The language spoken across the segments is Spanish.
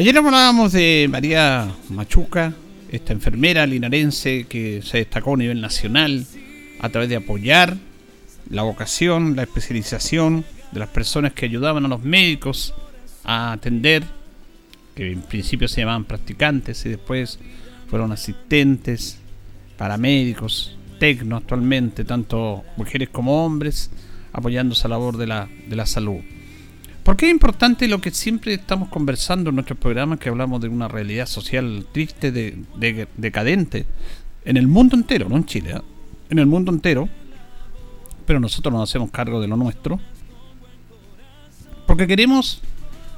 Ayer hablábamos de María Machuca, esta enfermera linarense que se destacó a nivel nacional a través de apoyar la vocación, la especialización de las personas que ayudaban a los médicos a atender, que en principio se llamaban practicantes y después fueron asistentes, paramédicos, tecno actualmente, tanto mujeres como hombres, apoyando esa labor de la, de la salud. ¿Por qué es importante lo que siempre estamos conversando en nuestros programas, que hablamos de una realidad social triste, de, decadente, en el mundo entero, no en Chile, ¿eh? en el mundo entero, pero nosotros nos hacemos cargo de lo nuestro, porque queremos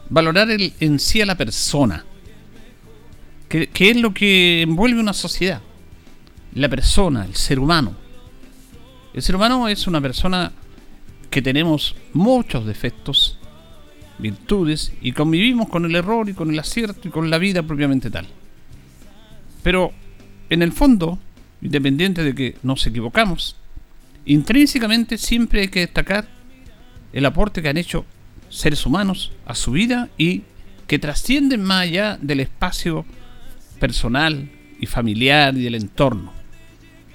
valorar el, en sí a la persona, que es lo que envuelve una sociedad, la persona, el ser humano. El ser humano es una persona que tenemos muchos defectos, virtudes y convivimos con el error y con el acierto y con la vida propiamente tal. Pero en el fondo, independiente de que nos equivocamos, intrínsecamente siempre hay que destacar el aporte que han hecho seres humanos a su vida y que trascienden más allá del espacio personal y familiar y del entorno.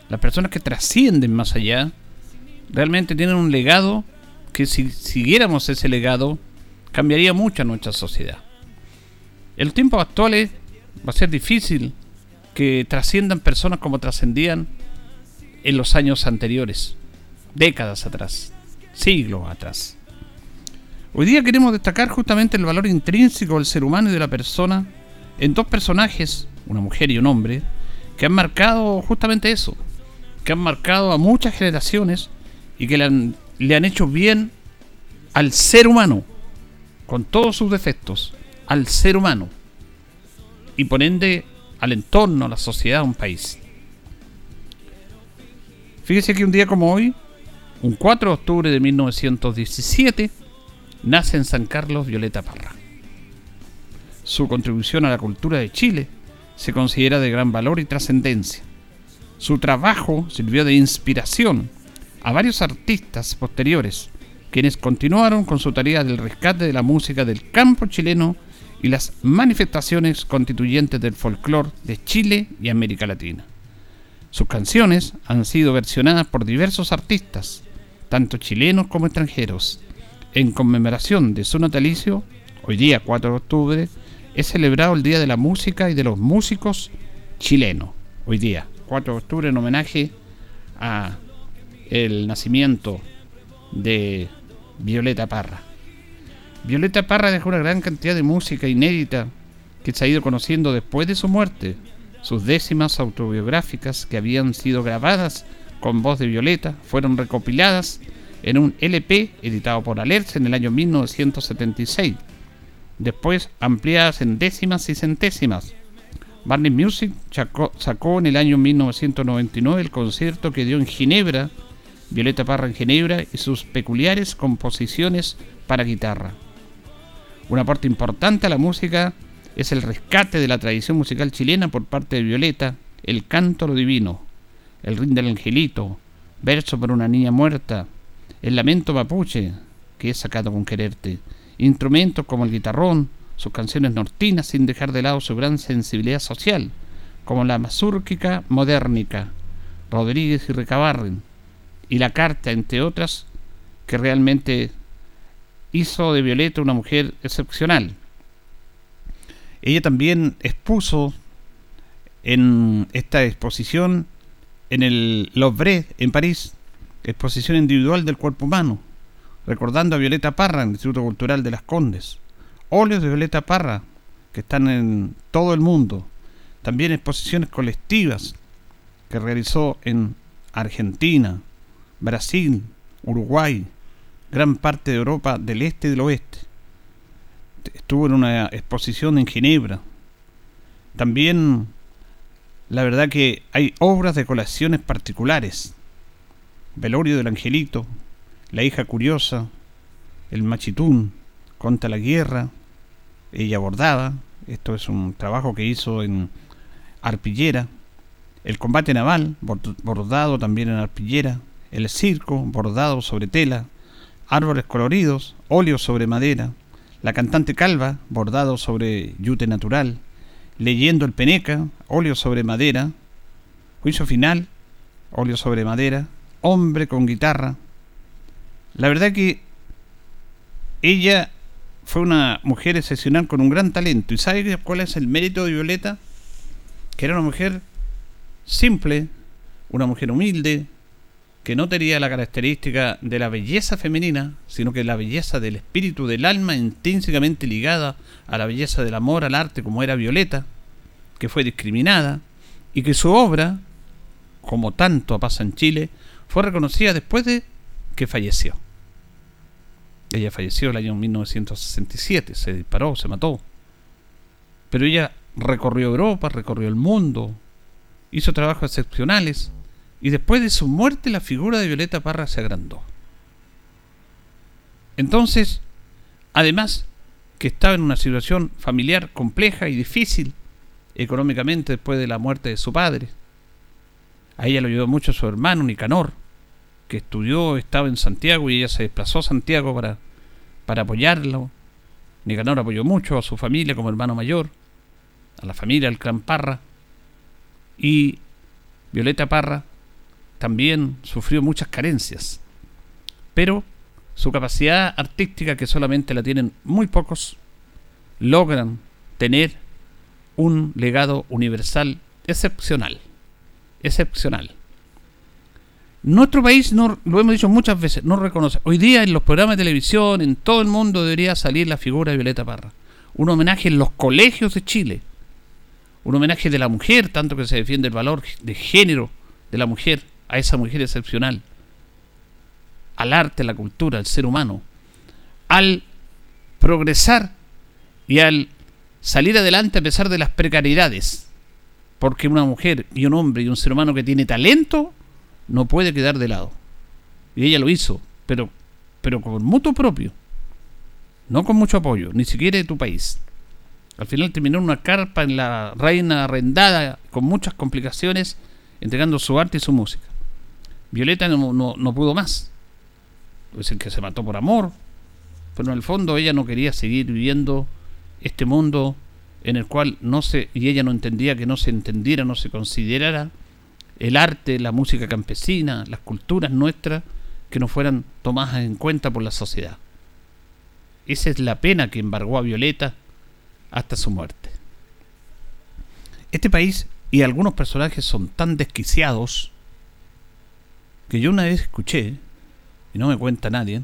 Las personas que trascienden más allá realmente tienen un legado que si siguiéramos ese legado cambiaría mucho nuestra sociedad. En los tiempos actuales va a ser difícil que trasciendan personas como trascendían en los años anteriores, décadas atrás, siglos atrás. Hoy día queremos destacar justamente el valor intrínseco del ser humano y de la persona en dos personajes, una mujer y un hombre, que han marcado justamente eso, que han marcado a muchas generaciones y que le han, le han hecho bien al ser humano, con todos sus defectos, al ser humano y por ende al entorno, a la sociedad, a un país. Fíjese que un día como hoy, un 4 de octubre de 1917, nace en San Carlos Violeta Parra. Su contribución a la cultura de Chile se considera de gran valor y trascendencia. Su trabajo sirvió de inspiración a varios artistas posteriores, quienes continuaron con su tarea del rescate de la música del campo chileno y las manifestaciones constituyentes del folclore de Chile y América Latina. Sus canciones han sido versionadas por diversos artistas, tanto chilenos como extranjeros. En conmemoración de su natalicio, hoy día 4 de octubre, es celebrado el Día de la Música y de los Músicos chilenos. Hoy día, 4 de octubre, en homenaje a el nacimiento de Violeta Parra. Violeta Parra dejó una gran cantidad de música inédita que se ha ido conociendo después de su muerte. Sus décimas autobiográficas que habían sido grabadas con voz de Violeta fueron recopiladas en un LP editado por Alerce en el año 1976, después ampliadas en décimas y centésimas. Barney Music sacó en el año 1999 el concierto que dio en Ginebra Violeta Parra en Ginebra y sus peculiares composiciones para guitarra. Un aporte importante a la música es el rescate de la tradición musical chilena por parte de Violeta, el canto lo divino, el ring del angelito, verso para una niña muerta, el lamento mapuche, que es sacado con quererte, instrumentos como el guitarrón, sus canciones nortinas sin dejar de lado su gran sensibilidad social, como la mazúrquica modernica, Rodríguez y Recabarren, y la carta, entre otras, que realmente hizo de Violeta una mujer excepcional. Ella también expuso en esta exposición en el Louvre, en París, exposición individual del cuerpo humano, recordando a Violeta Parra en el Instituto Cultural de las Condes. Óleos de Violeta Parra, que están en todo el mundo. También exposiciones colectivas que realizó en Argentina, Brasil, Uruguay, gran parte de Europa del este y del oeste. Estuvo en una exposición en Ginebra. También, la verdad que hay obras de colecciones particulares. Velorio del Angelito, La hija curiosa, El machitún, Conta la guerra, Ella bordaba, esto es un trabajo que hizo en arpillera, el combate naval, bordado también en arpillera, el circo, bordado sobre tela, árboles coloridos, óleo sobre madera, la cantante calva, bordado sobre yute natural, leyendo el peneca, óleo sobre madera, juicio final, óleo sobre madera, hombre con guitarra. La verdad que ella fue una mujer excepcional con un gran talento. ¿Y sabe cuál es el mérito de Violeta? Que era una mujer simple, una mujer humilde, que no tenía la característica de la belleza femenina, sino que la belleza del espíritu, del alma, intrínsecamente ligada a la belleza del amor al arte, como era Violeta, que fue discriminada, y que su obra, como tanto pasa en Chile, fue reconocida después de que falleció. Ella falleció el año 1967, se disparó, se mató. Pero ella recorrió Europa, recorrió el mundo, hizo trabajos excepcionales, y después de su muerte la figura de Violeta Parra se agrandó. Entonces, además que estaba en una situación familiar compleja y difícil económicamente después de la muerte de su padre, a ella lo ayudó mucho su hermano Nicanor, que estudió, estaba en Santiago y ella se desplazó a Santiago para, para apoyarlo. Nicanor apoyó mucho a su familia como hermano mayor, a la familia del clan Parra. Y Violeta Parra también sufrió muchas carencias, pero su capacidad artística, que solamente la tienen muy pocos, logran tener un legado universal excepcional. Excepcional. Nuestro país, no, lo hemos dicho muchas veces, no reconoce. Hoy día en los programas de televisión, en todo el mundo debería salir la figura de Violeta Parra. Un homenaje en los colegios de Chile. Un homenaje de la mujer, tanto que se defiende el valor de género de la mujer a esa mujer excepcional, al arte, a la cultura, al ser humano, al progresar y al salir adelante a pesar de las precariedades. Porque una mujer y un hombre y un ser humano que tiene talento no puede quedar de lado. Y ella lo hizo, pero, pero con mutuo propio, no con mucho apoyo, ni siquiera de tu país. Al final terminó en una carpa en la reina arrendada con muchas complicaciones, entregando su arte y su música. Violeta no, no, pudo más. Dicen que se mató por amor, pero en el fondo ella no quería seguir viviendo este mundo en el cual no se, y ella no entendía que no se entendiera, no se considerara el arte, la música campesina, las culturas nuestras, que no fueran tomadas en cuenta por la sociedad. Esa es la pena que embargó a Violeta hasta su muerte. Este país y algunos personajes son tan desquiciados que yo una vez escuché, y no me cuenta nadie,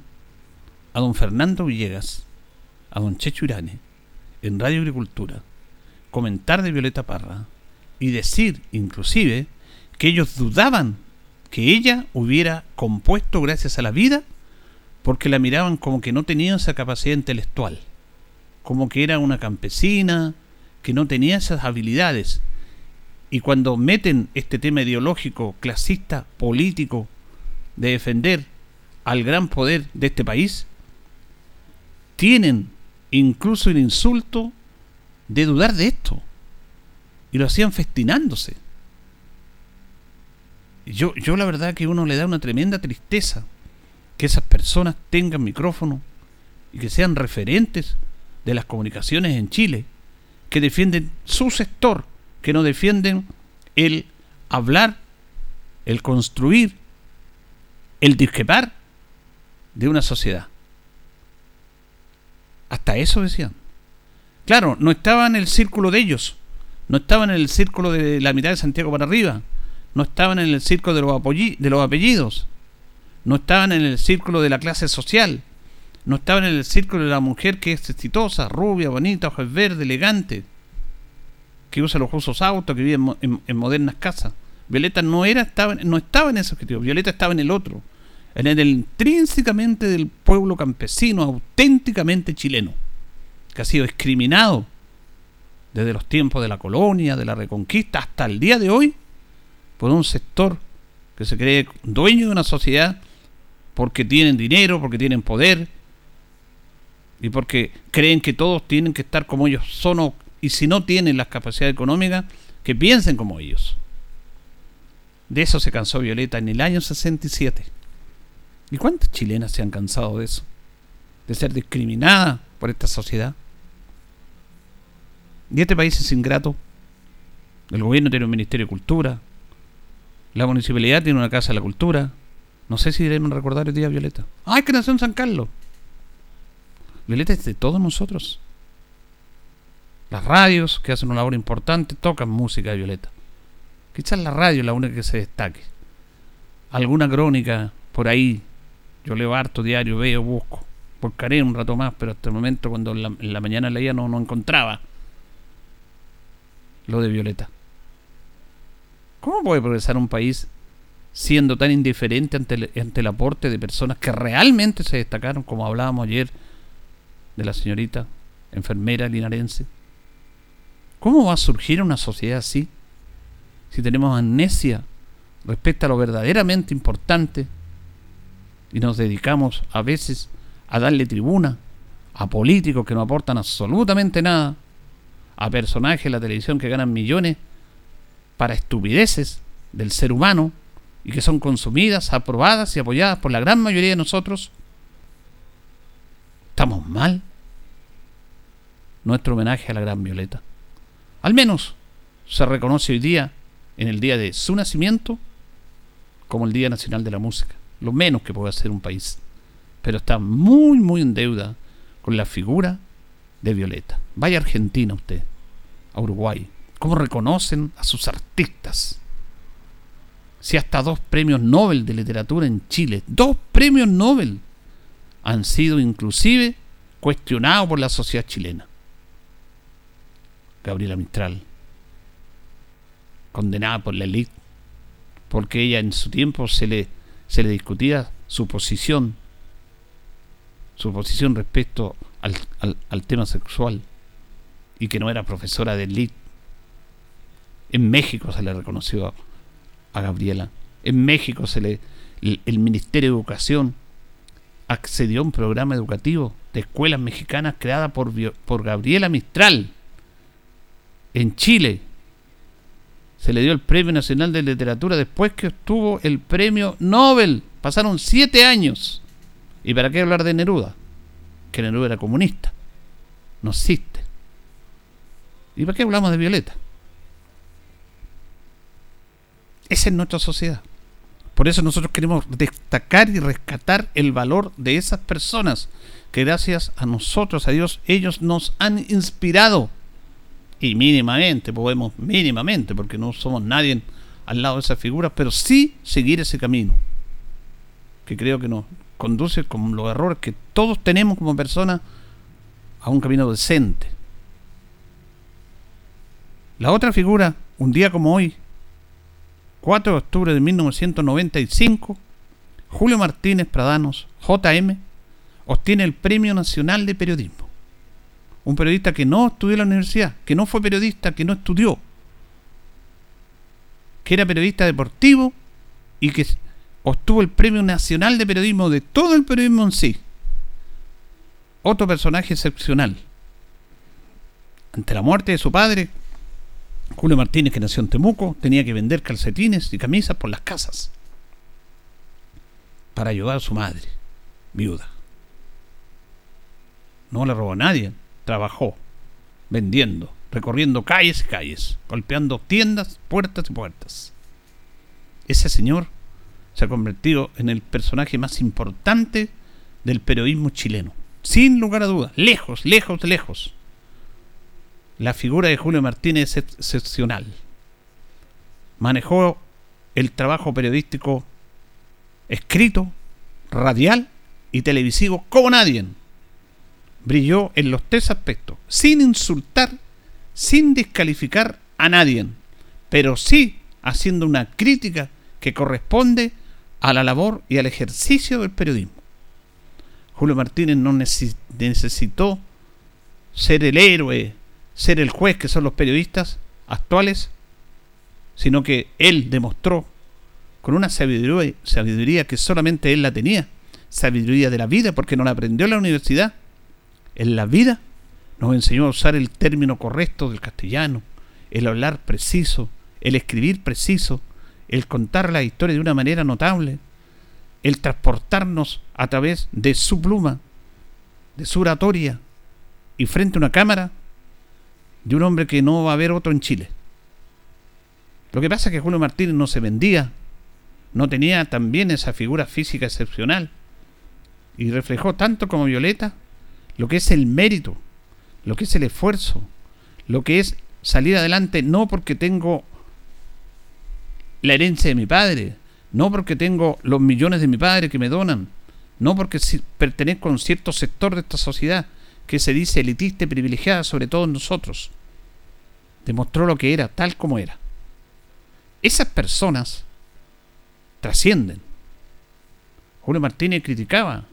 a don Fernando Villegas, a don Checho Irane, en Radio Agricultura, comentar de Violeta Parra y decir inclusive que ellos dudaban que ella hubiera compuesto gracias a la vida porque la miraban como que no tenía esa capacidad intelectual, como que era una campesina, que no tenía esas habilidades. Y cuando meten este tema ideológico, clasista, político, de defender al gran poder de este país, tienen incluso el insulto de dudar de esto. Y lo hacían festinándose. Yo, yo la verdad que uno le da una tremenda tristeza que esas personas tengan micrófono y que sean referentes de las comunicaciones en Chile, que defienden su sector, que no defienden el hablar, el construir, el discrepar de una sociedad. Hasta eso decían. Claro, no estaba en el círculo de ellos, no estaban en el círculo de la mitad de Santiago para arriba, no estaban en el círculo de los, de los apellidos, no estaban en el círculo de la clase social, no estaban en el círculo de la mujer que es exitosa, rubia, bonita, ojos verdes, elegante, que usa los usos autos, que vive en, modernas casas. Violeta no era, estaba, no estaba en ese objetivo, Violeta estaba en el otro, en el intrínsecamente del pueblo campesino, auténticamente chileno, que ha sido discriminado desde los tiempos de la colonia, de la reconquista, hasta el día de hoy, por un sector que se cree dueño de una sociedad porque tienen dinero, porque tienen poder y porque creen que todos tienen que estar como ellos son y si no tienen las capacidades económicas, que piensen como ellos. De eso se cansó Violeta en el año 67. ¿Y cuántas chilenas se han cansado de eso? De ser discriminadas por esta sociedad. Y este país es ingrato. El gobierno tiene un Ministerio de Cultura. La municipalidad tiene una Casa de la Cultura. No sé si debemos recordar el día Violeta. ¡Ay, que nació en San Carlos! Violeta es de todos nosotros. Las radios, que hacen una labor importante, tocan música de Violeta. Quizás la radio es la única que se destaque. Alguna crónica por ahí. Yo leo harto diario, veo, busco. Buscaré un rato más, pero hasta el momento cuando en la, mañana leía no, no encontraba lo de Violeta. ¿Cómo puede progresar un país siendo tan indiferente ante el, ante el aporte de personas que realmente se destacaron, como hablábamos ayer de la señorita enfermera linarense? ¿Cómo va a surgir una sociedad así si tenemos amnesia respecto a lo verdaderamente importante y nos dedicamos a veces a darle tribuna a políticos que no aportan absolutamente nada a personajes de la televisión que ganan millones para estupideces del ser humano y que son consumidas, aprobadas y apoyadas por la gran mayoría de nosotros, estamos mal. Nuestro homenaje a la gran Violeta. Al menos se reconoce hoy día, en el día de su nacimiento, como el Día Nacional de la Música. Lo menos que puede hacer un país. Pero está muy, muy en deuda con la figura de Violeta. Vaya Argentina usted, a Uruguay. ¿Cómo reconocen a sus artistas? Si hasta dos premios Nobel de literatura en Chile, dos premios Nobel, han sido inclusive cuestionados por la sociedad chilena. Gabriela Mistral, condenada por la élite, porque ella en su tiempo se le, se le discutía su posición, su posición respecto al, tema sexual y que no era profesora de elite. En México se le reconoció a, Gabriela. En México se le el, Ministerio de Educación accedió a un programa educativo de escuelas mexicanas creada por, por Gabriela Mistral. En Chile se le dio el Premio Nacional de Literatura después que obtuvo el Premio Nobel. Pasaron siete años. ¿Y para qué hablar de Neruda? que Neruda era comunista. No existe. ¿Y para qué hablamos de Violeta? Esa es nuestra sociedad. Por eso nosotros queremos destacar y rescatar el valor de esas personas que gracias a nosotros, a Dios, ellos nos han inspirado. Y mínimamente, podemos, mínimamente, porque no somos nadie al lado de esas figuras, pero sí seguir ese camino. Que creo que nos, conduce con los errores que todos tenemos como personas a un camino decente. La otra figura, un día como hoy, 4 de octubre de 1995, Julio Martínez Pradanos, JM, obtiene el Premio Nacional de Periodismo. Un periodista que no estudió en la universidad, que no fue periodista, que no estudió, que era periodista deportivo y que obtuvo el Premio Nacional de Periodismo de todo el periodismo en sí. Otro personaje excepcional. Ante la muerte de su padre, Julio Martínez, que nació en Temuco, tenía que vender calcetines y camisas por las casas para ayudar a su madre, viuda. No le robó a nadie, trabajó vendiendo, recorriendo calles y calles, golpeando tiendas, puertas y puertas. Ese señor se ha convertido en el personaje más importante del periodismo chileno. Sin lugar a dudas, lejos, lejos, lejos. La figura de Julio Martínez es excepcional. Manejó el trabajo periodístico escrito, radial y televisivo como nadie. Brilló en los tres aspectos, sin insultar, sin descalificar a nadie, pero sí haciendo una crítica que corresponde a la labor y al ejercicio del periodismo. Julio Martínez no necesitó ser el héroe, ser el juez que son los periodistas actuales, sino que él demostró con una sabiduría, sabiduría que solamente él la tenía, sabiduría de la vida, porque no la aprendió en la universidad. En la vida nos enseñó a usar el término correcto del castellano, el hablar preciso, el escribir preciso, el contar la historia de una manera notable, el transportarnos a través de su pluma, de su oratoria, y frente a una cámara de un hombre que no va a haber otro en Chile. Lo que pasa es que Julio Martínez no se vendía no tenía también esa figura física excepcional. Y reflejó tanto como Violeta lo que es el mérito, lo que es el esfuerzo, lo que es salir adelante no porque tengo la herencia de mi padre, no porque tengo los millones de mi padre que me donan, no porque pertenezco a un cierto sector de esta sociedad que se dice elitista y privilegiada sobre todos nosotros. Demostró lo que era, tal como era. Esas personas trascienden. Julio Martínez criticaba,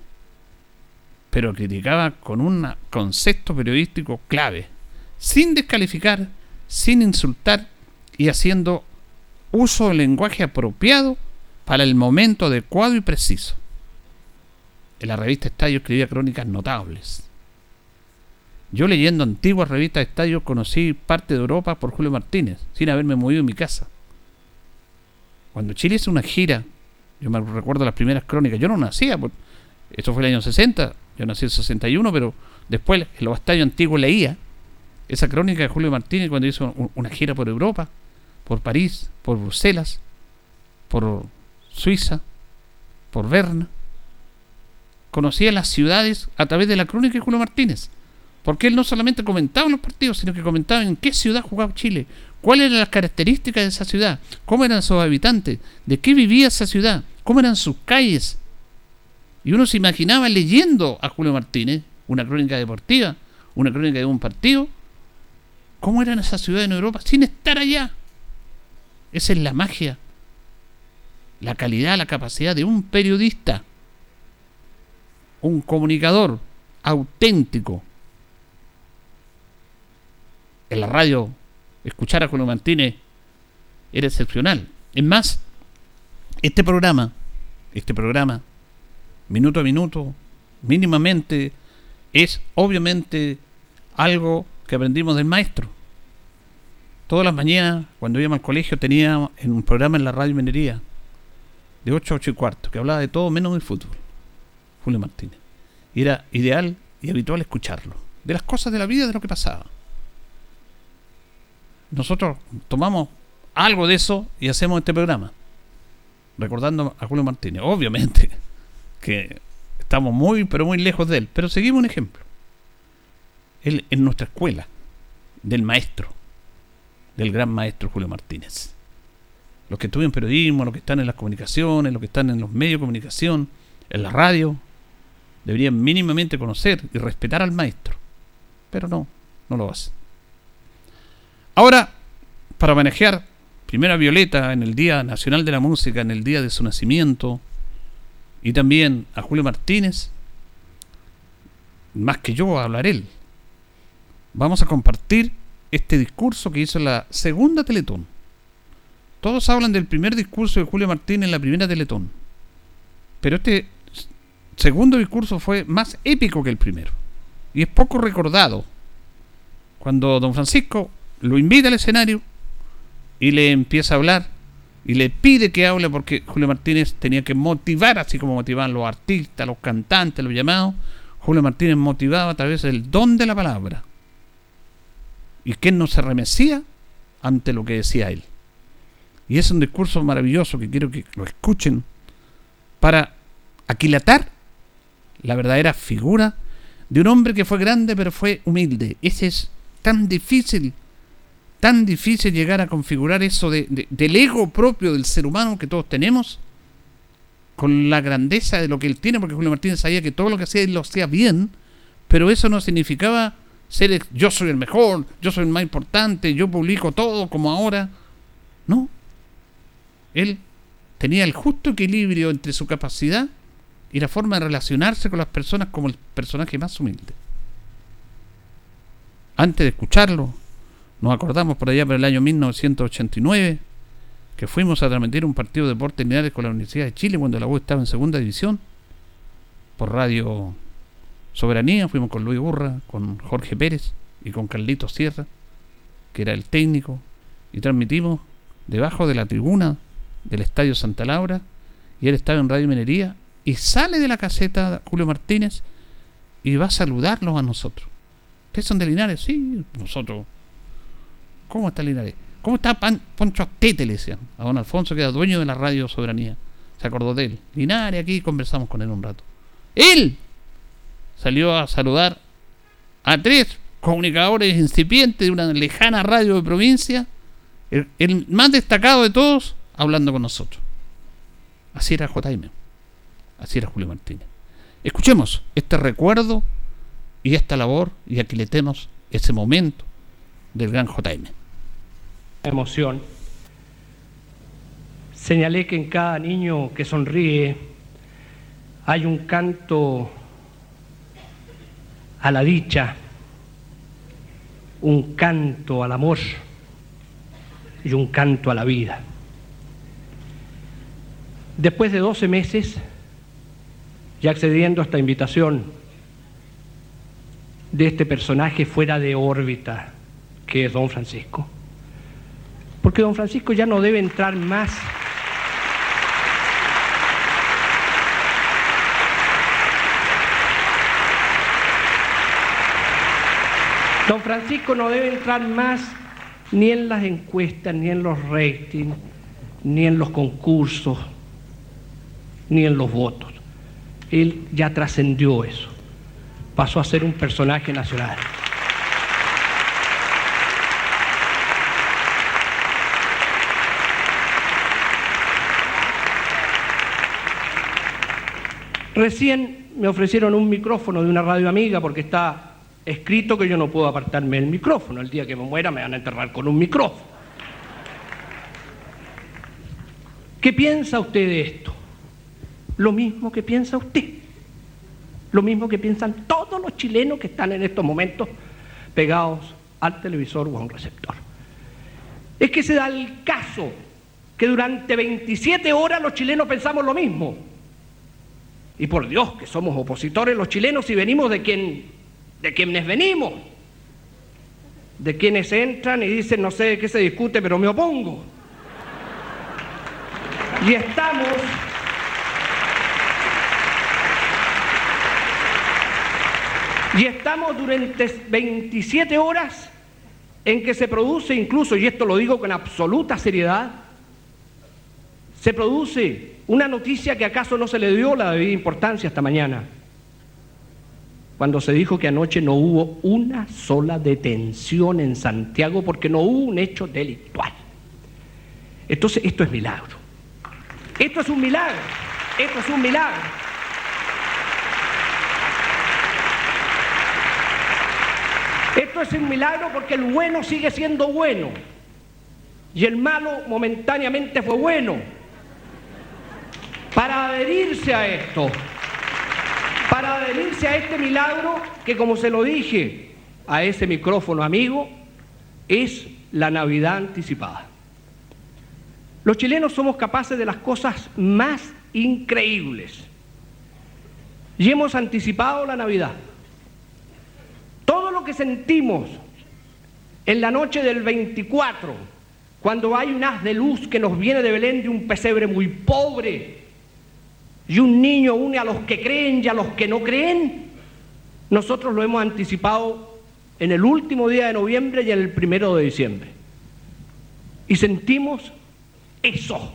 pero criticaba con un concepto periodístico clave, sin descalificar, sin insultar y haciendo uso del lenguaje apropiado para el momento adecuado y preciso. En la revista Estadio escribía crónicas notables. Yo leyendo antiguas revistas de Estadio conocí parte de Europa por Julio Martínez, sin haberme movido en mi casa. Cuando Chile hizo una gira, yo me recuerdo las primeras crónicas, yo no nacía, pues, eso fue el año 60, yo nací en el 61, pero después en los estadios antiguos leía esa crónica de Julio Martínez cuando hizo una gira por Europa, por París, por Bruselas, por Suiza, por Berna. Conocía las ciudades a través de la crónica de Julio Martínez. Porque él no solamente comentaba los partidos, sino que comentaba en qué ciudad jugaba Chile, cuáles eran las características de esa ciudad, cómo eran sus habitantes, de qué vivía esa ciudad, cómo eran sus calles. Y uno se imaginaba leyendo a Julio Martínez una crónica deportiva, una crónica de un partido, cómo eran esas ciudades en Europa sin estar allá. Esa es la magia, la calidad, la capacidad de un periodista, un comunicador auténtico, en la radio, escuchar a Julio Martínez era excepcional. Es más, este programa, este programa, minuto a minuto, mínimamente, es obviamente algo que aprendimos del maestro. Todas las mañanas, cuando íbamos al colegio, tenía en un programa en la radio Minería, de 8 a 8 y cuarto, que hablaba de todo menos del fútbol. Julio Martínez. Era ideal y habitual escucharlo. De las cosas de la vida, de lo que pasaba nosotros tomamos algo de eso y hacemos este programa. Recordando a Julio Martínez. Obviamente que estamos muy, pero muy lejos de él. Pero seguimos un ejemplo. Él en nuestra escuela, del maestro, del gran maestro Julio Martínez. Los que estudian periodismo, los que están en las comunicaciones, los que están en los medios de comunicación, en la radio, deberían mínimamente conocer y respetar al maestro. Pero no, no lo hacen. Ahora, para manejar primero a Violeta en el Día Nacional de la Música, en el día de su nacimiento, y también a Julio Martínez, más que yo hablar él. Vamos a compartir este discurso que hizo la segunda Teletón. Todos hablan del primer discurso de Julio Martínez en la primera Teletón. Pero este segundo discurso fue más épico que el primero. Y es poco recordado. Cuando don Francisco lo invita al escenario y le empieza a hablar y le pide que hable porque Julio Martínez tenía que motivar, así como motivaban los artistas, los cantantes, los llamados. Julio Martínez motivaba a través del don de la palabra. y quién no se remecía ante lo que decía él. Y es un discurso maravilloso que quiero que lo escuchen para aquilatar la verdadera figura de un hombre que fue grande pero fue humilde. Ese es tan difícil, tan difícil llegar a configurar eso de, del ego propio del ser humano que todos tenemos con la grandeza de lo que él tiene, porque Julio Martínez sabía que todo lo que hacía él lo hacía bien, pero eso no significaba ser yo soy el mejor, yo soy el más importante, yo publico todo como ahora. No. Él tenía el justo equilibrio entre su capacidad y la forma de relacionarse con las personas como el personaje más humilde. Antes de escucharlo, nos acordamos por allá por el año 1989, que fuimos a transmitir un partido de deportes lineales con la Universidad de Chile cuando la U estaba en segunda división, por Radio Soberanía, fuimos con Luis Burra, con Jorge Pérez y con Carlito Sierra, que era el técnico, y transmitimos debajo de la tribuna del Estadio Santa Laura, y él estaba en Radio Minería, y sale de la caseta Julio Martínez y va a saludarlos a nosotros. ¿Ustedes son de Linares? Sí, nosotros. ¿Cómo está Linares? ¿Cómo está Poncho Astete? Le decían a don Alfonso, que era dueño de la radio Soberanía. Se acordó de él. Linares, aquí conversamos con él un rato. Él salió a saludar a tres comunicadores incipientes de una lejana radio de provincia. El, más destacado de todos, hablando con nosotros. Así era J.M. Así era Julio Martínez. Escuchemos este recuerdo y esta labor y aquí le tenemos ese momento del gran JM emoción. Señalé que en cada niño que sonríe hay un canto a la dicha, un canto al amor y un canto a la vida. Después de 12 meses, ya accediendo a esta invitación de este personaje fuera de órbita, que es don Francisco, porque don Francisco ya no debe entrar más Don Francisco no debe entrar más ni en las encuestas, ni en los ratings, ni en los concursos, ni en los votos. Él ya trascendió eso. Pasó a ser un personaje nacional. Recién me ofrecieron un micrófono de una radio amiga porque está escrito que yo no puedo apartarme del micrófono. El día que me muera me van a enterrar con un micrófono. ¿Qué piensa usted de esto? Lo mismo que piensa usted. Lo mismo que piensan todos los chilenos que están en estos momentos pegados al televisor o a un receptor. Es que se da el caso que durante 27 horas los chilenos pensamos lo mismo. Y por Dios que somos opositores los chilenos y venimos de quien de quienes venimos. De quienes entran y dicen no sé de qué se discute, pero me opongo. Y estamos Y estamos durante 27 horas en que se produce incluso, y esto lo digo con absoluta seriedad, se produce una noticia que acaso no se le dio la debida importancia esta mañana, cuando se dijo que anoche no hubo una sola detención en Santiago porque no hubo un hecho delictual. Entonces, esto es milagro. Esto es un milagro. Esto es un milagro. Esto es un milagro porque el bueno sigue siendo bueno y el malo momentáneamente fue bueno para adherirse a esto, para adherirse a este milagro que como se lo dije a ese micrófono amigo, es la Navidad anticipada. Los chilenos somos capaces de las cosas más increíbles y hemos anticipado la Navidad. Todo lo que sentimos en la noche del 24, cuando hay un haz de luz que nos viene de Belén de un pesebre muy pobre, y un niño une a los que creen y a los que no creen, nosotros lo hemos anticipado en el último día de noviembre y en el primero de diciembre. Y sentimos eso.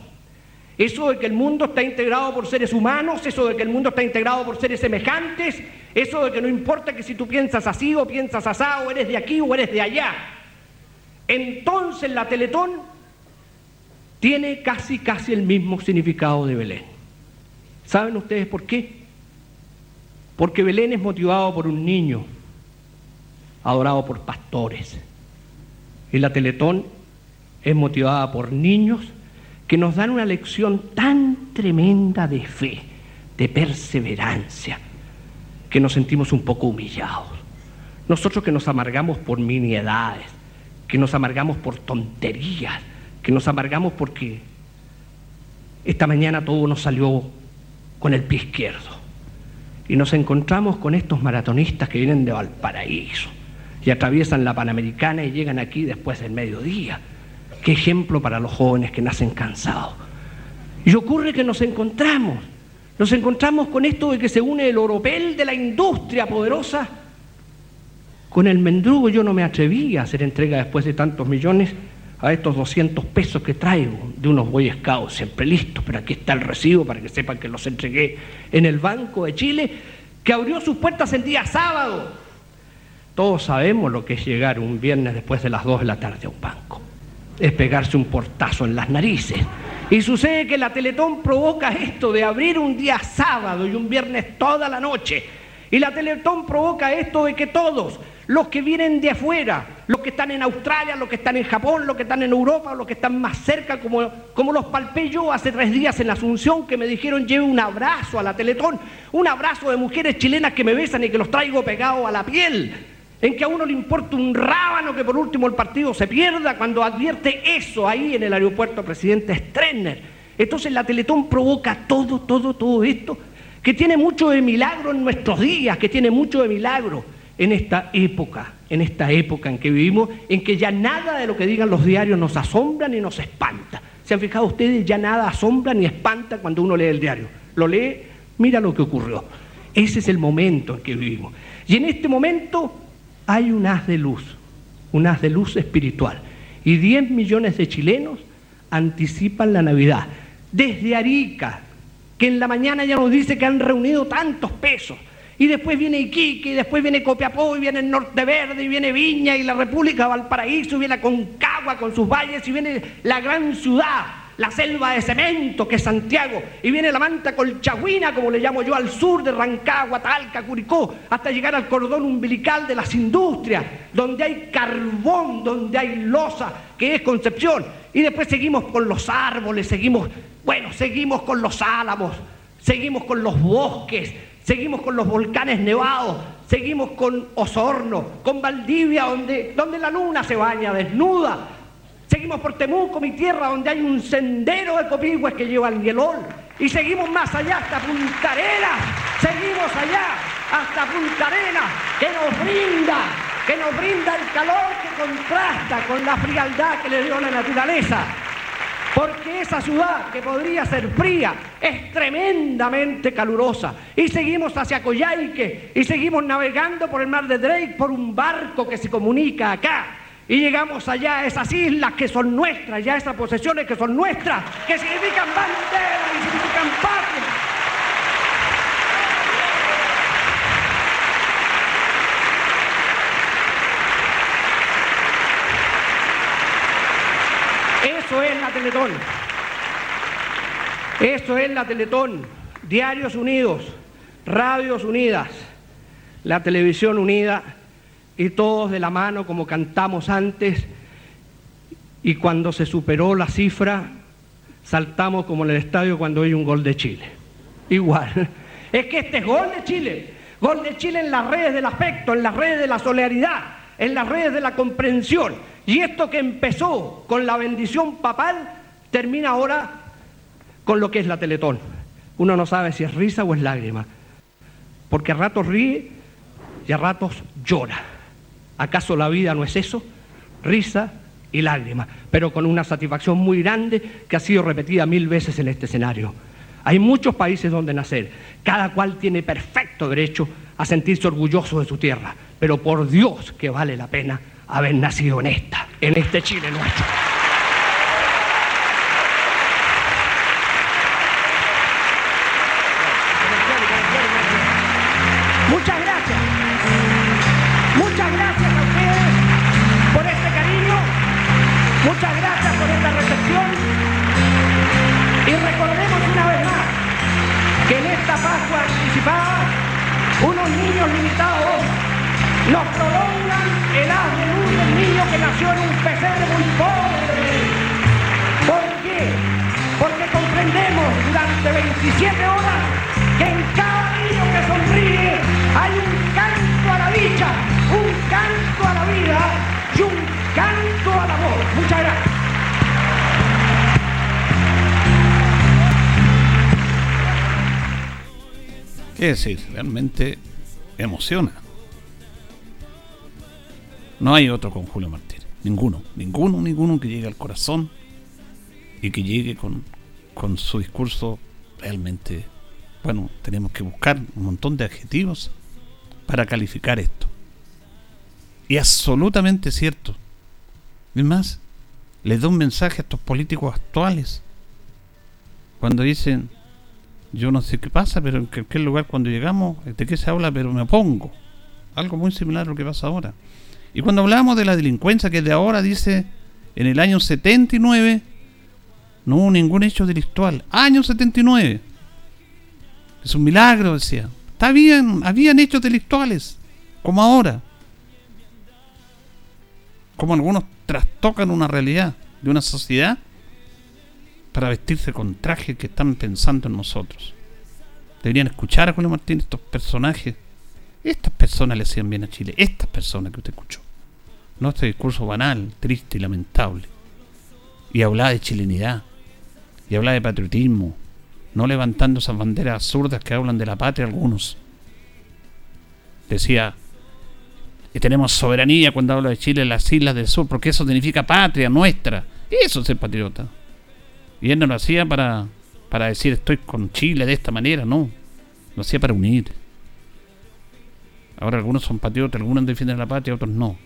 Eso de que el mundo está integrado por seres humanos, eso de que el mundo está integrado por seres semejantes, eso de que no importa que si tú piensas así o piensas asá, o eres de aquí o eres de allá. Entonces la Teletón tiene casi, casi el mismo significado de Belén. ¿Saben ustedes por qué? Porque Belén es motivado por un niño, adorado por pastores. Y la Teletón es motivada por niños que nos dan una lección tan tremenda de fe, de perseverancia, que nos sentimos un poco humillados. Nosotros que nos amargamos por miniedades, que nos amargamos por tonterías, que nos amargamos porque esta mañana todo nos salió con el pie izquierdo. Y nos encontramos con estos maratonistas que vienen de Valparaíso y atraviesan la Panamericana y llegan aquí después del mediodía. Qué ejemplo para los jóvenes que nacen cansados. Y ocurre que nos encontramos, nos encontramos con esto de que se une el oropel de la industria poderosa con el mendrugo. Yo no me atreví a hacer entrega después de tantos millones a estos 200 pesos que traigo de unos Boy Scouts, siempre listos, pero aquí está el recibo para que sepan que los entregué en el Banco de Chile, que abrió sus puertas el día sábado. Todos sabemos lo que es llegar un viernes después de las 2 de la tarde a un banco. Es pegarse un portazo en las narices. Y sucede que la Teletón provoca esto de abrir un día sábado y un viernes toda la noche. Y la Teletón provoca esto de que todos, los que vienen de afuera, los que están en Australia, los que están en Japón, los que están en Europa, los que están más cerca, como, como los palpé yo hace tres días en Asunción, que me dijeron lleve un abrazo a la Teletón, un abrazo de mujeres chilenas que me besan y que los traigo pegados a la piel, en que a uno le importa un rábano que por último el partido se pierda cuando advierte eso ahí en el aeropuerto presidente Strenner. Entonces la Teletón provoca todo, todo, todo esto, que tiene mucho de milagro en nuestros días, que tiene mucho de milagro en esta época, en esta época en que vivimos, en que ya nada de lo que digan los diarios nos asombra ni nos espanta. ¿Se han fijado ustedes? Ya nada asombra ni espanta cuando uno lee el diario. Lo lee, mira lo que ocurrió. Ese es el momento en que vivimos. Y en este momento hay un haz de luz, un haz de luz espiritual. Y 10 millones de chilenos anticipan la Navidad. Desde Arica, que en la mañana ya nos dice que han reunido tantos pesos y después viene Iquique, y después viene Copiapó, y viene el Norte Verde, y viene Viña, y la República Valparaíso, y viene Concagua con sus valles, y viene la gran ciudad, la selva de cemento que es Santiago, y viene la manta colchagüina, como le llamo yo, al sur de Rancagua, Talca, Curicó, hasta llegar al cordón umbilical de las industrias, donde hay carbón, donde hay losa, que es Concepción. Y después seguimos con los árboles, seguimos, bueno, seguimos con los álamos, seguimos con los bosques, seguimos con los volcanes nevados, seguimos con Osorno, con Valdivia, donde, donde la luna se baña desnuda, seguimos por Temuco, mi tierra, donde hay un sendero de copigües que lleva al hielol, y seguimos más allá hasta Punta Arenas, seguimos allá hasta Punta Arenas, que nos brinda, que nos brinda el calor que contrasta con la frialdad que le dio la naturaleza porque esa ciudad que podría ser fría es tremendamente calurosa. Y seguimos hacia Coyhaique y seguimos navegando por el mar de Drake por un barco que se comunica acá. Y llegamos allá a esas islas que son nuestras, ya esas posesiones que son nuestras, que significan bandera y significan patria. Eso es la Teletón. Eso es la Teletón. Diarios Unidos, Radios Unidas, la televisión unida y todos de la mano como cantamos antes. Y cuando se superó la cifra, saltamos como en el estadio cuando hay un gol de Chile. Igual. Es que este es gol de Chile. Gol de Chile en las redes del afecto, en las redes de la solidaridad, en las redes de la comprensión. Y esto que empezó con la bendición papal, termina ahora con lo que es la Teletón. Uno no sabe si es risa o es lágrima, porque a ratos ríe y a ratos llora. ¿Acaso la vida no es eso? Risa y lágrima, pero con una satisfacción muy grande que ha sido repetida mil veces en este escenario. Hay muchos países donde nacer, cada cual tiene perfecto derecho a sentirse orgulloso de su tierra, pero por Dios que vale la pena haber nacido en esta, en este Chile nuestro. Realmente emociona. No hay otro con Julio Martínez. Ninguno, ninguno, ninguno que llegue al corazón y que llegue con, con su discurso realmente. Bueno, tenemos que buscar un montón de adjetivos para calificar esto. Y absolutamente cierto. Es más, les doy un mensaje a estos políticos actuales. Cuando dicen, yo no sé qué pasa, pero en cualquier lugar cuando llegamos, de qué se habla, pero me opongo. Algo muy similar a lo que pasa ahora. Y cuando hablamos de la delincuencia, que de ahora dice, en el año 79, no hubo ningún hecho delictual. Año 79. Es un milagro, decía. Está bien, habían hechos delictuales, como ahora. Como algunos trastocan una realidad de una sociedad para vestirse con trajes que están pensando en nosotros. Deberían escuchar a Julio Martínez, estos personajes. Estas personas le hacían bien a Chile. Estas personas que usted escuchó. No este discurso banal, triste y lamentable. Y hablaba de chilenidad. Y hablaba de patriotismo. No levantando esas banderas absurdas que hablan de la patria algunos. Decía que tenemos soberanía cuando habla de Chile las islas del sur, porque eso significa patria nuestra. Eso es ser patriota. Y él no lo hacía para, para decir estoy con Chile de esta manera, no. Lo hacía para unir. Ahora algunos son patriotas, algunos defienden la patria, otros no.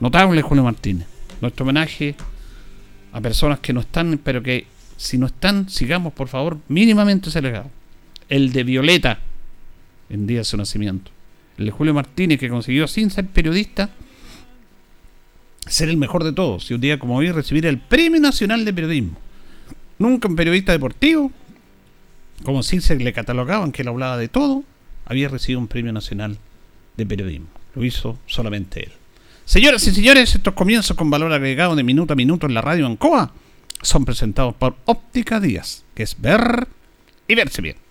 Notable Julio Martínez. Nuestro homenaje a personas que no están, pero que si no están, sigamos por favor mínimamente ese legado. El de Violeta, en día de su nacimiento. El de Julio Martínez, que consiguió sin ser periodista ser el mejor de todos. Y un día como hoy recibir el Premio Nacional de Periodismo. Nunca un periodista deportivo, como si se le catalogaban que él hablaba de todo, había recibido un Premio Nacional de Periodismo. Lo hizo solamente él. Señoras y señores, estos comienzos con valor agregado de minuto a minuto en la radio Ancoa son presentados por Óptica Díaz, que es ver y verse bien.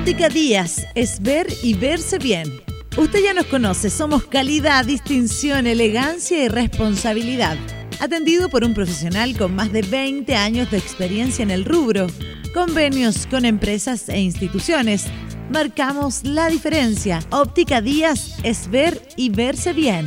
Óptica Díaz es ver y verse bien. Usted ya nos conoce, somos calidad, distinción, elegancia y responsabilidad. Atendido por un profesional con más de 20 años de experiencia en el rubro, convenios con empresas e instituciones. Marcamos la diferencia. Óptica Díaz es ver y verse bien.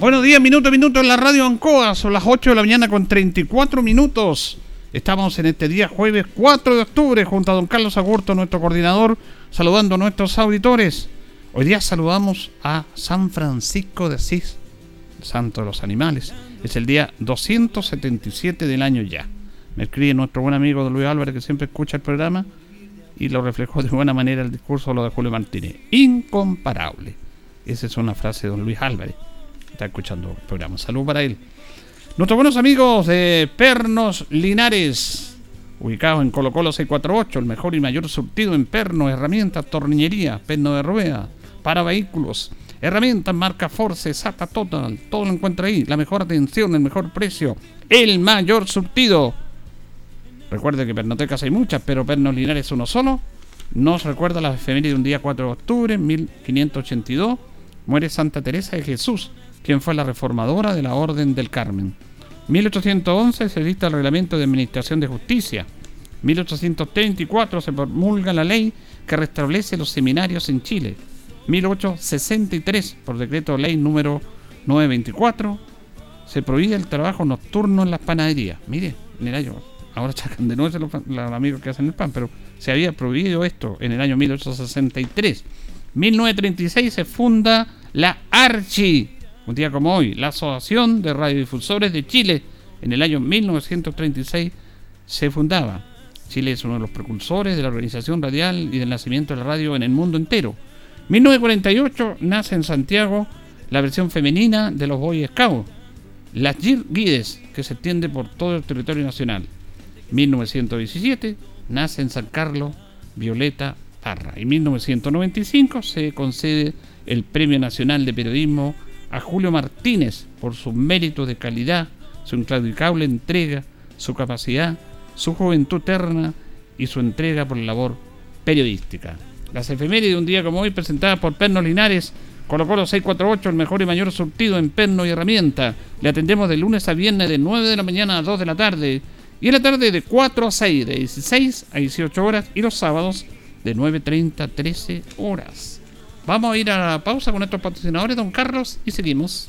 Buenos días, minuto a minuto en la radio Ancoa. Son las 8 de la mañana con 34 minutos. Estamos en este día jueves 4 de octubre junto a don Carlos Agurto, nuestro coordinador, saludando a nuestros auditores. Hoy día saludamos a San Francisco de Asís, santo de los animales. Es el día 277 del año ya. Me escribe nuestro buen amigo Luis Álvarez que siempre escucha el programa y lo reflejó de buena manera el discurso lo de Julio Martínez. Incomparable. Esa es una frase de don Luis Álvarez está escuchando el programa. Salud para él. Nuestros buenos amigos de Pernos Linares, ubicados en Colo Colo 648, el mejor y mayor surtido en pernos, herramientas, tornillería, perno de rueda, para vehículos, herramientas, marca Force, Sata Total, todo lo encuentra ahí. La mejor atención, el mejor precio, el mayor surtido. Recuerde que pernotecas hay muchas, pero Pernos Linares uno solo. Nos recuerda la efeméride de un día 4 de octubre, 1582. Muere Santa Teresa de Jesús, quien fue la reformadora de la Orden del Carmen. 1811 se dicta el Reglamento de Administración de Justicia. 1834 se promulga la ley que restablece los seminarios en Chile. 1863, por decreto ley número 924, se prohibía el trabajo nocturno en las panaderías. Mire, el año, ahora chacan de nuevo los, los amigos que hacen el pan, pero se había prohibido esto en el año 1863. 1936 se funda la ARCHI, un día como hoy, la Asociación de Radiodifusores de Chile. En el año 1936 se fundaba. Chile es uno de los precursores de la organización radial y del nacimiento de la radio en el mundo entero. 1948 nace en Santiago la versión femenina de los Boy Scouts, las Guides, que se extiende por todo el territorio nacional. 1917 nace en San Carlos Violeta Parra. En 1995 se concede el Premio Nacional de Periodismo a Julio Martínez por sus méritos de calidad, su inclaudicable entrega, su capacidad, su juventud eterna y su entrega por la labor periodística. Las efemérides de un día como hoy presentadas por Perno Linares colocó los 648, el mejor y mayor surtido en perno y herramienta. Le atendemos de lunes a viernes de 9 de la mañana a 2 de la tarde. Y en la tarde de 4 a 6, de 16 a 18 horas. Y los sábados de 9.30 a 13 horas. Vamos a ir a la pausa con nuestros patrocinadores, don Carlos, y seguimos.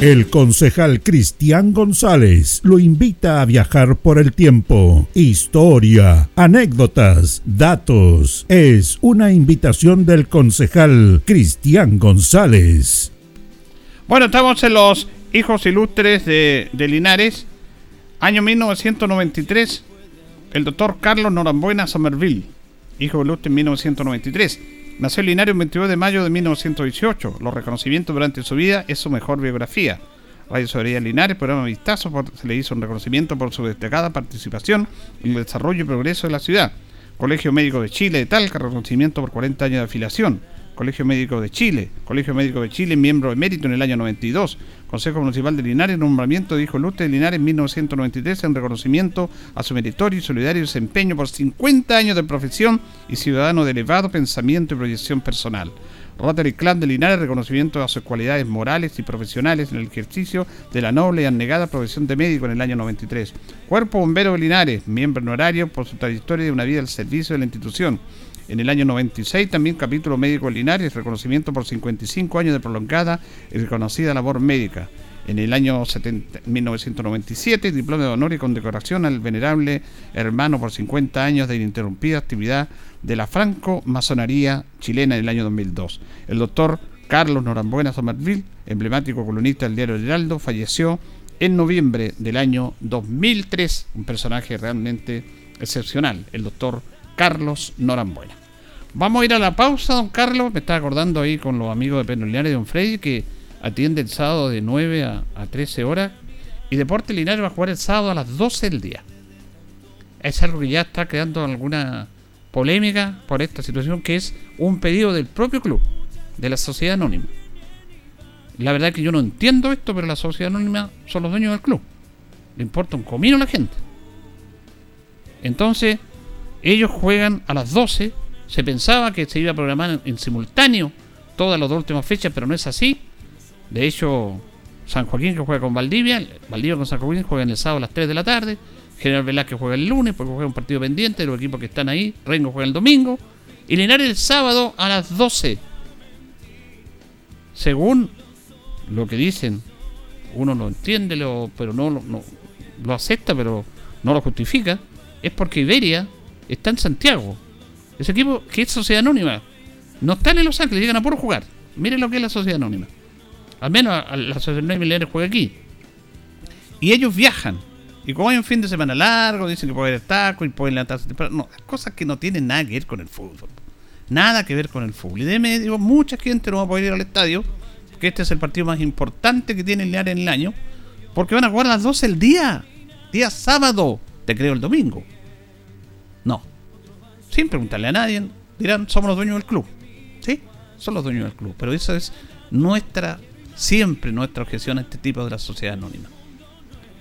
El concejal Cristian González lo invita a viajar por el tiempo. Historia, anécdotas, datos. Es una invitación del concejal Cristian González. Bueno, estamos en los hijos ilustres de, de Linares. Año 1993. El doctor Carlos Norambuena Somerville. Hijo ilustre en 1993 Nació en Linares el 22 de mayo de 1918. Los reconocimientos durante su vida es su mejor biografía. Radio Soberanía Linares, programa Vistazo, se le hizo un reconocimiento por su destacada participación en el desarrollo y progreso de la ciudad. Colegio Médico de Chile de Talca, reconocimiento por 40 años de afiliación. Colegio Médico de Chile, Colegio Médico de Chile, miembro emérito en el año 92, Consejo Municipal de Linares, nombramiento de hijo Lute de Linares en 1993 en reconocimiento a su meritorio y solidario desempeño por 50 años de profesión y ciudadano de elevado pensamiento y proyección personal. Rotary Club de Linares, reconocimiento a sus cualidades morales y profesionales en el ejercicio de la noble y anegada profesión de médico en el año 93. Cuerpo Bombero de Linares, miembro honorario por su trayectoria de una vida al servicio de la institución. En el año 96 también capítulo médico Linares, reconocimiento por 55 años de prolongada y reconocida labor médica. En el año 1997, diploma de honor y condecoración al venerable hermano por 50 años de ininterrumpida actividad de la franco-masonería chilena en el año 2002. El doctor Carlos Norambuena Somerville, emblemático columnista del diario Heraldo, falleció en noviembre del año 2003, un personaje realmente excepcional, el doctor Carlos Norambuena. Vamos a ir a la pausa, don Carlos. Me está acordando ahí con los amigos de Pedro Linares y don Freddy que atiende el sábado de 9 a, 13 horas. Y Deporte Linares va a jugar el sábado a las 12 del día. Es algo que ya está creando alguna polémica por esta situación, que es un pedido del propio club, de la sociedad anónima. La verdad es que yo no entiendo esto, pero la sociedad anónima son los dueños del club. Le importa un comino a la gente. Entonces, ellos juegan a las 12. Se pensaba que se iba a programar en, simultáneo todas las dos últimas fechas, pero no es así. De hecho, San Joaquín que juega con Valdivia, Valdivia con San Joaquín juegan el sábado a las 3 de la tarde. General Velázquez juega el lunes porque juega un partido pendiente de los equipos que están ahí. Rengo juega el domingo. Y Linares el sábado a las 12. Según lo que dicen, uno lo entiende, pero no, no lo acepta, pero no lo justifica. Es porque Iberia está en Santiago. Ese equipo que es sociedad anónima. No están en Los Ángeles, llegan a puro jugar. Miren lo que es la sociedad anónima. Al menos la sociedad anónima juega aquí. Y ellos viajan. Y como hay un fin de semana largo, dicen que puede haber tacos y pueden levantarse No, cosas que no tienen nada que ver con el fútbol. Nada que ver con el fútbol. Y de digo, mucha gente no va a poder ir al estadio, porque este es el partido más importante que tiene el Linares en el año, porque van a jugar a las 12 del día, día sábado, te creo el domingo. No. Sin preguntarle a nadie, dirán, somos los dueños del club. ¿Sí? Son los dueños del club. Pero esa es nuestra, siempre nuestra objeción a este tipo de la sociedad anónima.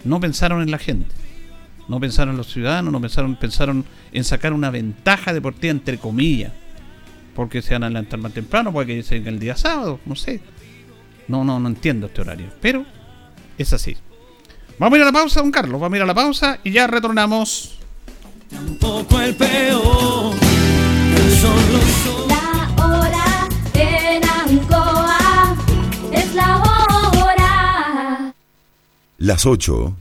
No pensaron en la gente. No pensaron en los ciudadanos, no pensaron, pensaron en sacar una ventaja deportiva entre comillas. Porque se van a levantar más temprano, puede que sea el día sábado, no sé. No, no, no entiendo este horario. Pero es así. Vamos a ir a la pausa, don Carlos. Vamos a ir a la pausa y ya retornamos. Tampoco el peor. La hora en Ancoa es la hora. Las 8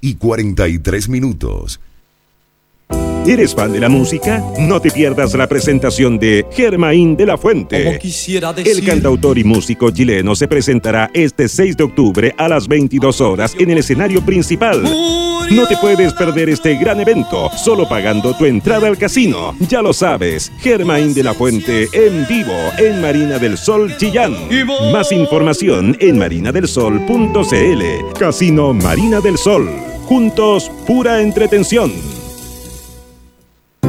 y 43 minutos. ¿Eres fan de la música? No te pierdas la presentación de Germain de la Fuente. El cantautor y músico chileno se presentará este 6 de octubre a las 22 horas en el escenario principal. No te puedes perder este gran evento solo pagando tu entrada al casino. Ya lo sabes, Germain de la Fuente en vivo en Marina del Sol Chillán. Más información en marinadelsol.cl. Casino Marina del Sol. Juntos, pura entretención.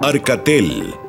Arcatel,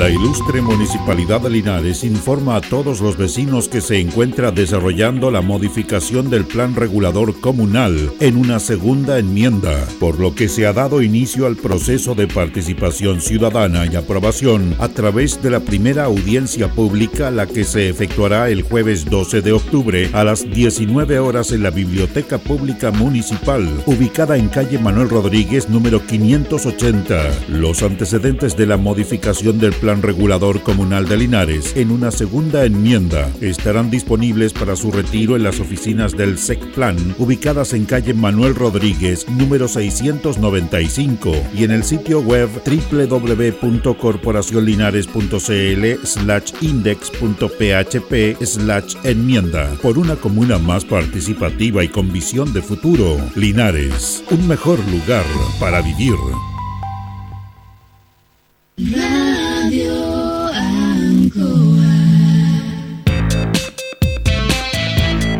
La ilustre Municipalidad de Linares informa a todos los vecinos que se encuentra desarrollando la modificación del Plan Regulador Comunal en una segunda enmienda, por lo que se ha dado inicio al proceso de participación ciudadana y aprobación a través de la primera audiencia pública, la que se efectuará el jueves 12 de octubre a las 19 horas en la Biblioteca Pública Municipal, ubicada en calle Manuel Rodríguez número 580. Los antecedentes de la modificación del Plan Regulador Comunal de Linares en una segunda enmienda estarán disponibles para su retiro en las oficinas del SECPLAN ubicadas en calle Manuel Rodríguez número 695 y en el sitio web www.corporacionlinares.cl slash index.php slash enmienda por una comuna más participativa y con visión de futuro. Linares, un mejor lugar para vivir.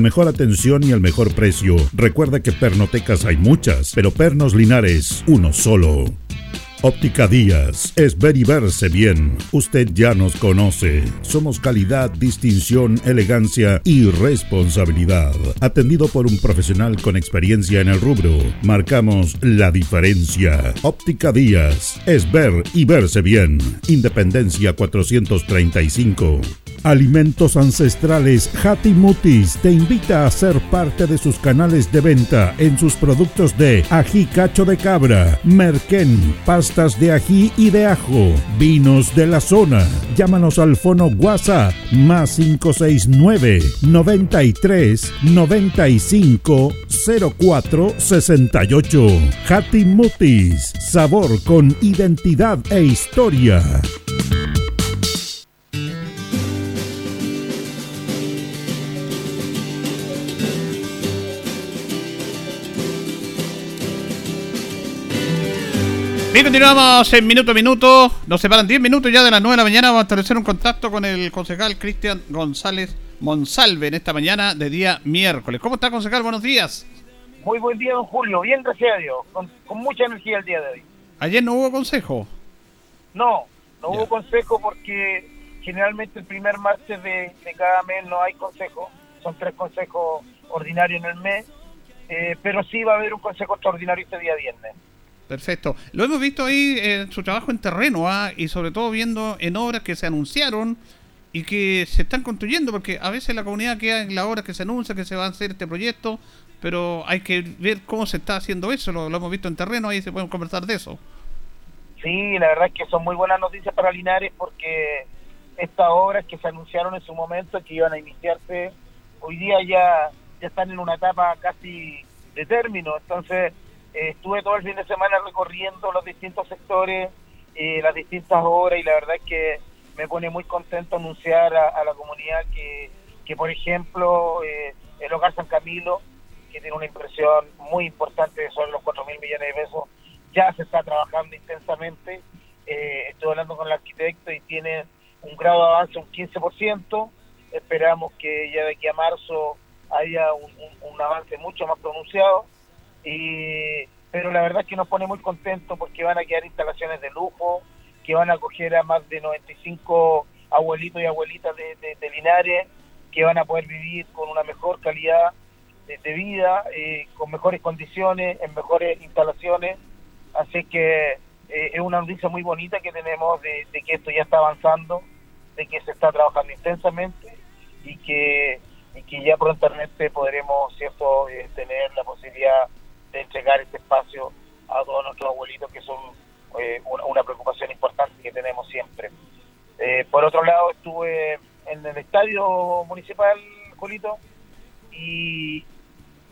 Mejor atención y el mejor precio. Recuerda que pernotecas hay muchas, pero Pernos Linares, uno solo. Óptica Díaz es ver y verse bien. Usted ya nos conoce. Somos calidad, distinción, elegancia y responsabilidad. Atendido por un profesional con experiencia en el rubro, marcamos la diferencia. Óptica Díaz es ver y verse bien. Independencia 435. Alimentos Ancestrales Mutis te invita a ser parte de sus canales de venta en sus productos de ají cacho de cabra, merquén, pastas de ají y de ajo, vinos de la zona. Llámanos al fono WhatsApp más 569 93 95 04 68. Mutis, sabor con identidad e historia. Bien, continuamos en minuto a minuto. Nos separan 10 minutos ya de las 9 de la mañana. Vamos a establecer un contacto con el concejal Cristian González Monsalve en esta mañana de día miércoles. ¿Cómo está, concejal? Buenos días. Muy buen día, don Julio. Bien, gracias a Dios. Con, mucha energía el día de hoy. ¿Ayer no hubo consejo? No, no hubo consejo porque generalmente el primer martes de, cada mes no hay consejo. Son tres consejos ordinarios en el mes. Eh, pero sí va a haber un consejo extraordinario este día viernes. Perfecto. Lo hemos visto ahí en su trabajo en terreno ¿ah? y sobre todo viendo en obras que se anunciaron y que se están construyendo, porque a veces la comunidad queda en la hora que se anuncia que se va a hacer este proyecto, pero hay que ver cómo se está haciendo eso, lo, hemos visto en terreno, ahí se pueden conversar de eso. Sí, la verdad es que son muy buenas noticias para Linares porque estas obras que se anunciaron en su momento que iban a iniciarse, hoy día ya, ya están en una etapa casi de término, entonces eh, estuve todo el fin de semana recorriendo los distintos sectores, eh, las distintas obras y la verdad es que me pone muy contento anunciar a, la comunidad que, que por ejemplo, eh, el Hogar San Camilo, que tiene una inversión muy importante, son los 4 mil millones de pesos, ya se está trabajando intensamente. estoy hablando con el arquitecto y tiene un grado de avance un 15%. Esperamos que ya de aquí a marzo haya un avance mucho más pronunciado. Y, pero la verdad es que nos pone muy contentos porque van a quedar instalaciones de lujo, que van a acoger a más de 95 abuelitos y abuelitas de, Linares, que van a poder vivir con una mejor calidad de, vida, eh, con mejores condiciones, en mejores instalaciones. Así que eh, es una noticia muy bonita que tenemos de, que esto ya está avanzando, de que se está trabajando intensamente y que, y que ya prontamente podremos cierto eh, tener la posibilidad de entregar este espacio a todos nuestros abuelitos, que son eh, una, preocupación importante que tenemos siempre. Eh, por otro lado, estuve en el estadio municipal, Julito, y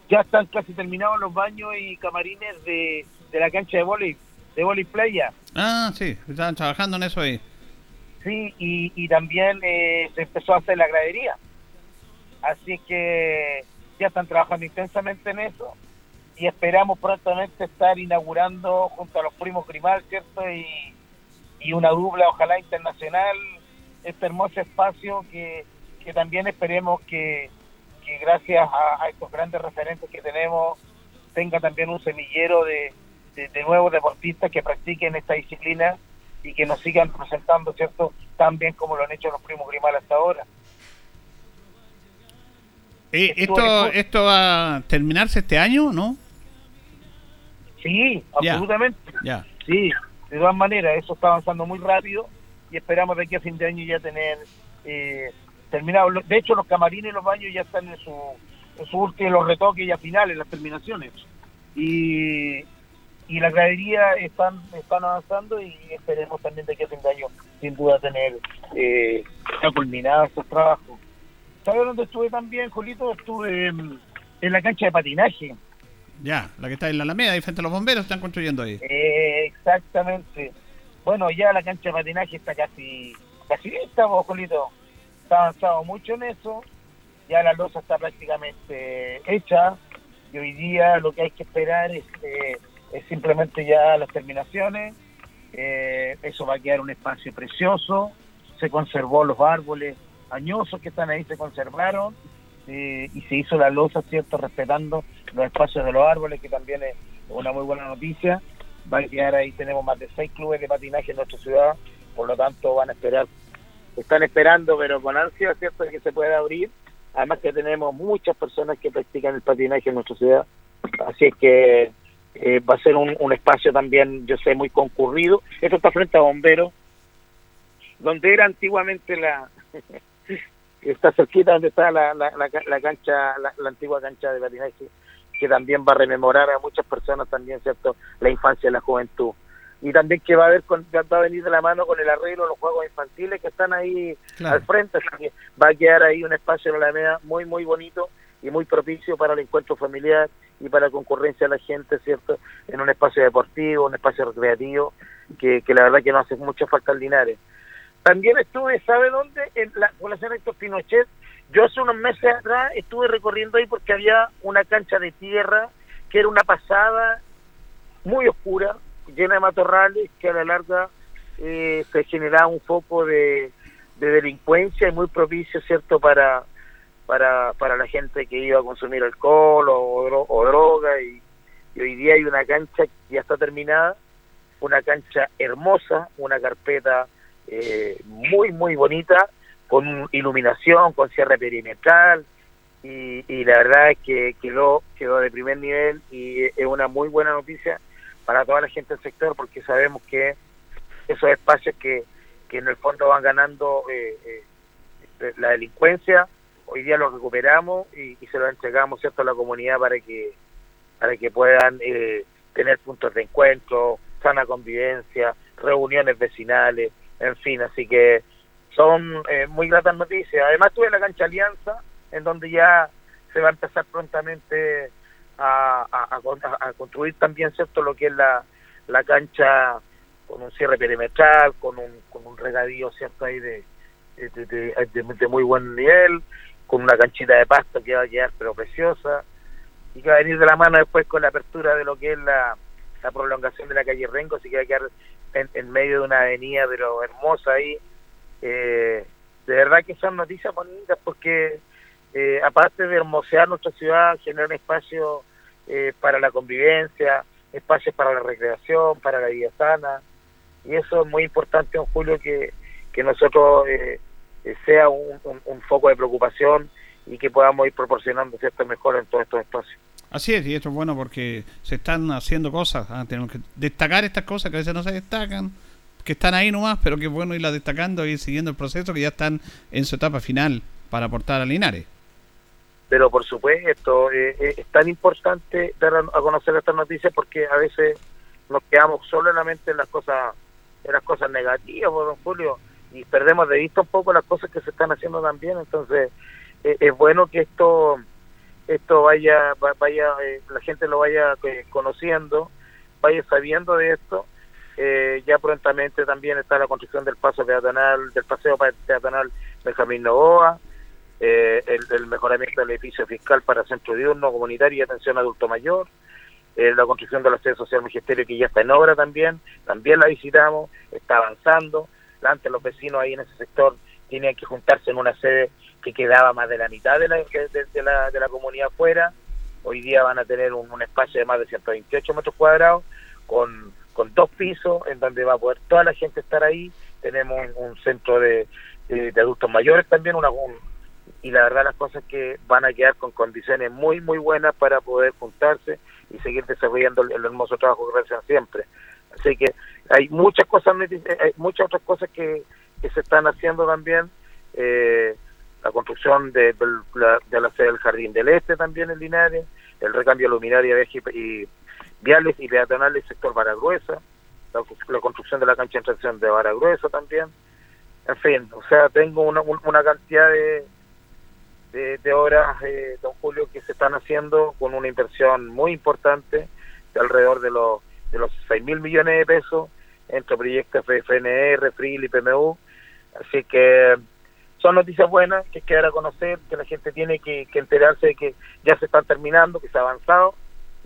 ya están casi terminados los baños y camarines de, la cancha de vóley, de vóley playa. Ah, sí, estaban trabajando en eso ahí. Sí, y, y también eh, se empezó a hacer la gradería. Así que ya están trabajando intensamente en eso y esperamos prontamente estar inaugurando junto a los primos Grimal, ¿cierto? Y, y una dupla, ojalá internacional, este hermoso espacio que, que también esperemos que, que gracias a, estos grandes referentes que tenemos tenga también un semillero de, de, nuevos deportistas que practiquen esta disciplina y que nos sigan presentando, ¿cierto? Tan bien como lo han hecho los primos Grimal hasta ahora. Eh, esto, ¿Esto va a terminarse este año, no? Sí, absolutamente. Sí, de todas maneras, eso está avanzando muy rápido y esperamos de aquí a fin de año ya tener eh, terminado. De hecho, los camarines y los baños ya están en su, en su último, los retoques ya finales, las terminaciones. Y, y la gradería están, están avanzando y esperemos también de aquí a fin de año, sin duda, tener eh, ya culminados esos trabajos. ¿Sabes dónde estuve también, Jolito? Estuve en la cancha de patinaje ya, la que está en la Alameda, ahí frente a los bomberos, están construyendo ahí. Eh, exactamente. Bueno, ya la cancha de patinaje está casi, casi lista, Colito. Está avanzado mucho en eso. Ya la losa está prácticamente hecha. Y hoy día lo que hay que esperar es, eh, es simplemente ya las terminaciones. Eh, eso va a quedar un espacio precioso. Se conservó los árboles añosos que están ahí, se conservaron eh, y se hizo la losa, ¿cierto? Respetando los espacios de los árboles, que también es una muy buena noticia. Va a quedar ahí, tenemos más de seis clubes de patinaje en nuestra ciudad, por lo tanto van a esperar, están esperando, pero con ansia, ¿cierto?, que se pueda abrir. Además que tenemos muchas personas que practican el patinaje en nuestra ciudad, así es que eh, va a ser un, un espacio también, yo sé, muy concurrido. Esto está frente a Bomberos, donde era antiguamente la está cerquita donde está la, la, la, cancha, la, antigua cancha de patinaje, que también va a rememorar a muchas personas también, ¿cierto?, la infancia y la juventud. Y también que va a haber va a venir de la mano con el arreglo de los juegos infantiles que están ahí al frente, así que va a quedar ahí un espacio en la Alameda muy, muy bonito y muy propicio para el encuentro familiar y para la concurrencia de la gente, ¿cierto?, en un espacio deportivo, un espacio recreativo, que, que la verdad que no hace mucha falta al Linares. También estuve, ¿sabe dónde? En la población Héctor Pinochet. Yo hace unos meses atrás estuve recorriendo ahí porque había una cancha de tierra que era una pasada muy oscura, llena de matorrales, que a la larga eh, se generaba un foco de, delincuencia y muy propicio, ¿cierto?, para, para, para la gente que iba a consumir alcohol o, droga. Y, y hoy día hay una cancha que ya está terminada, una cancha hermosa, una carpeta eh, muy, muy bonita, con iluminación, con cierre perimetral, y, la verdad es que quedó, quedó de primer nivel y es una muy buena noticia para toda la gente del sector, porque sabemos que esos espacios que, que en el fondo van ganando eh, eh, la delincuencia, hoy día los recuperamos y, se los entregamos cierto a la comunidad para que para que puedan eh, tener puntos de encuentro, sana convivencia, reuniones vecinales, en fin, así que son muy gratas noticias. Además tuve la cancha Alianza, en donde ya se va a empezar prontamente a, construir también cierto lo que es la, cancha con un cierre perimetral, con un, con un regadío cierto ahí de, muy buen nivel, con una canchita de pasto que va a quedar pero preciosa y que va a venir de la mano después con la apertura de lo que es la, la prolongación de la calle Rengo, así que va a quedar en, medio de una avenida pero hermosa ahí. Eh, de verdad que son noticias bonitas porque eh, aparte de hermosear nuestra ciudad, generar espacio eh, para la convivencia, espacios para la recreación, para la vida sana, y eso es muy importante, don Julio, que, que nosotros eh, sea un, foco de preocupación y que podamos ir proporcionando ciertas mejoras en todos estos espacios. Así es, y esto es bueno porque se están haciendo cosas, ah, tenemos que destacar estas cosas que a veces no se destacan, que están ahí nomás, pero que es bueno irlas destacando y ir siguiendo el proceso que ya están en su etapa final para aportar a Linares. Pero por supuesto eh, eh, es tan importante dar a, conocer estas noticias porque a veces nos quedamos solo en las cosas en las cosas negativas don Julio y perdemos de vista un poco las cosas que se están haciendo también. Entonces eh, es bueno que esto esto vaya vaya la gente lo vaya conociendo vaya sabiendo de esto ya prontamente también está la construcción del paso peatonal del paseo peatonal Benjamín Novoa eh, el, mejoramiento del edificio fiscal para centro diurno, comunitario y atención adulto mayor, eh, la construcción de la sede social magisterio que ya está en obra también, también la visitamos, está avanzando, antes los vecinos ahí en ese sector tenían que juntarse en una sede que quedaba más de la mitad de la, de, la, de la comunidad afuera, hoy día van a tener un, espacio de más de 128 metros cuadrados con, con dos pisos en donde va a poder toda la gente estar ahí, tenemos un, centro de, de, adultos mayores también, una, y la verdad las cosas que van a quedar con condiciones muy muy buenas para poder juntarse y seguir desarrollando el, hermoso trabajo que realizan siempre. Así que hay muchas cosas hay muchas otras cosas que, se están haciendo también eh, la construcción de, la, de la sede del Jardín del Este también en Linares el recambio luminaria de y viales y peatonales sector Baragruesa la, construcción de la cancha de tracción de Baragruesa también en fin o sea tengo una, una cantidad de de, obras, eh, don Julio, que se están haciendo con una inversión muy importante, de alrededor de los, de los 6 mil millones de pesos, entre proyectos FNR, FRIL y PMU. Así que son noticias buenas que quedar a conocer, que la gente tiene que, que enterarse de que ya se están terminando, que se ha avanzado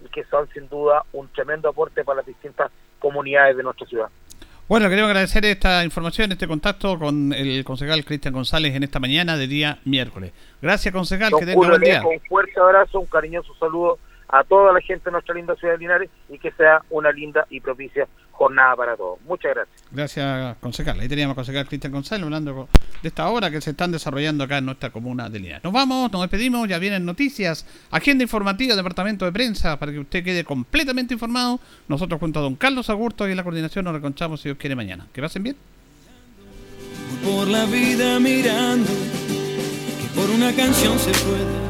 y que son sin duda un tremendo aporte para las distintas comunidades de nuestra ciudad. Bueno, queremos agradecer esta información, este contacto con el concejal Cristian González en esta mañana de día miércoles. Gracias, concejal, que tenga buen día. Un fuerte abrazo, un cariñoso saludo a toda la gente de nuestra linda ciudad de Linares y que sea una linda y propicia jornada para todos. Muchas gracias. Gracias, concejal. Ahí teníamos a concejal Cristian González hablando de esta obra que se están desarrollando acá en nuestra comuna de Linares. Nos vamos, nos despedimos, ya vienen noticias, agenda informativa, departamento de prensa, para que usted quede completamente informado. Nosotros junto a don Carlos Agurto y en la coordinación nos reconchamos si Dios quiere mañana. Que pasen bien. Por la vida mirando, que por una canción se puede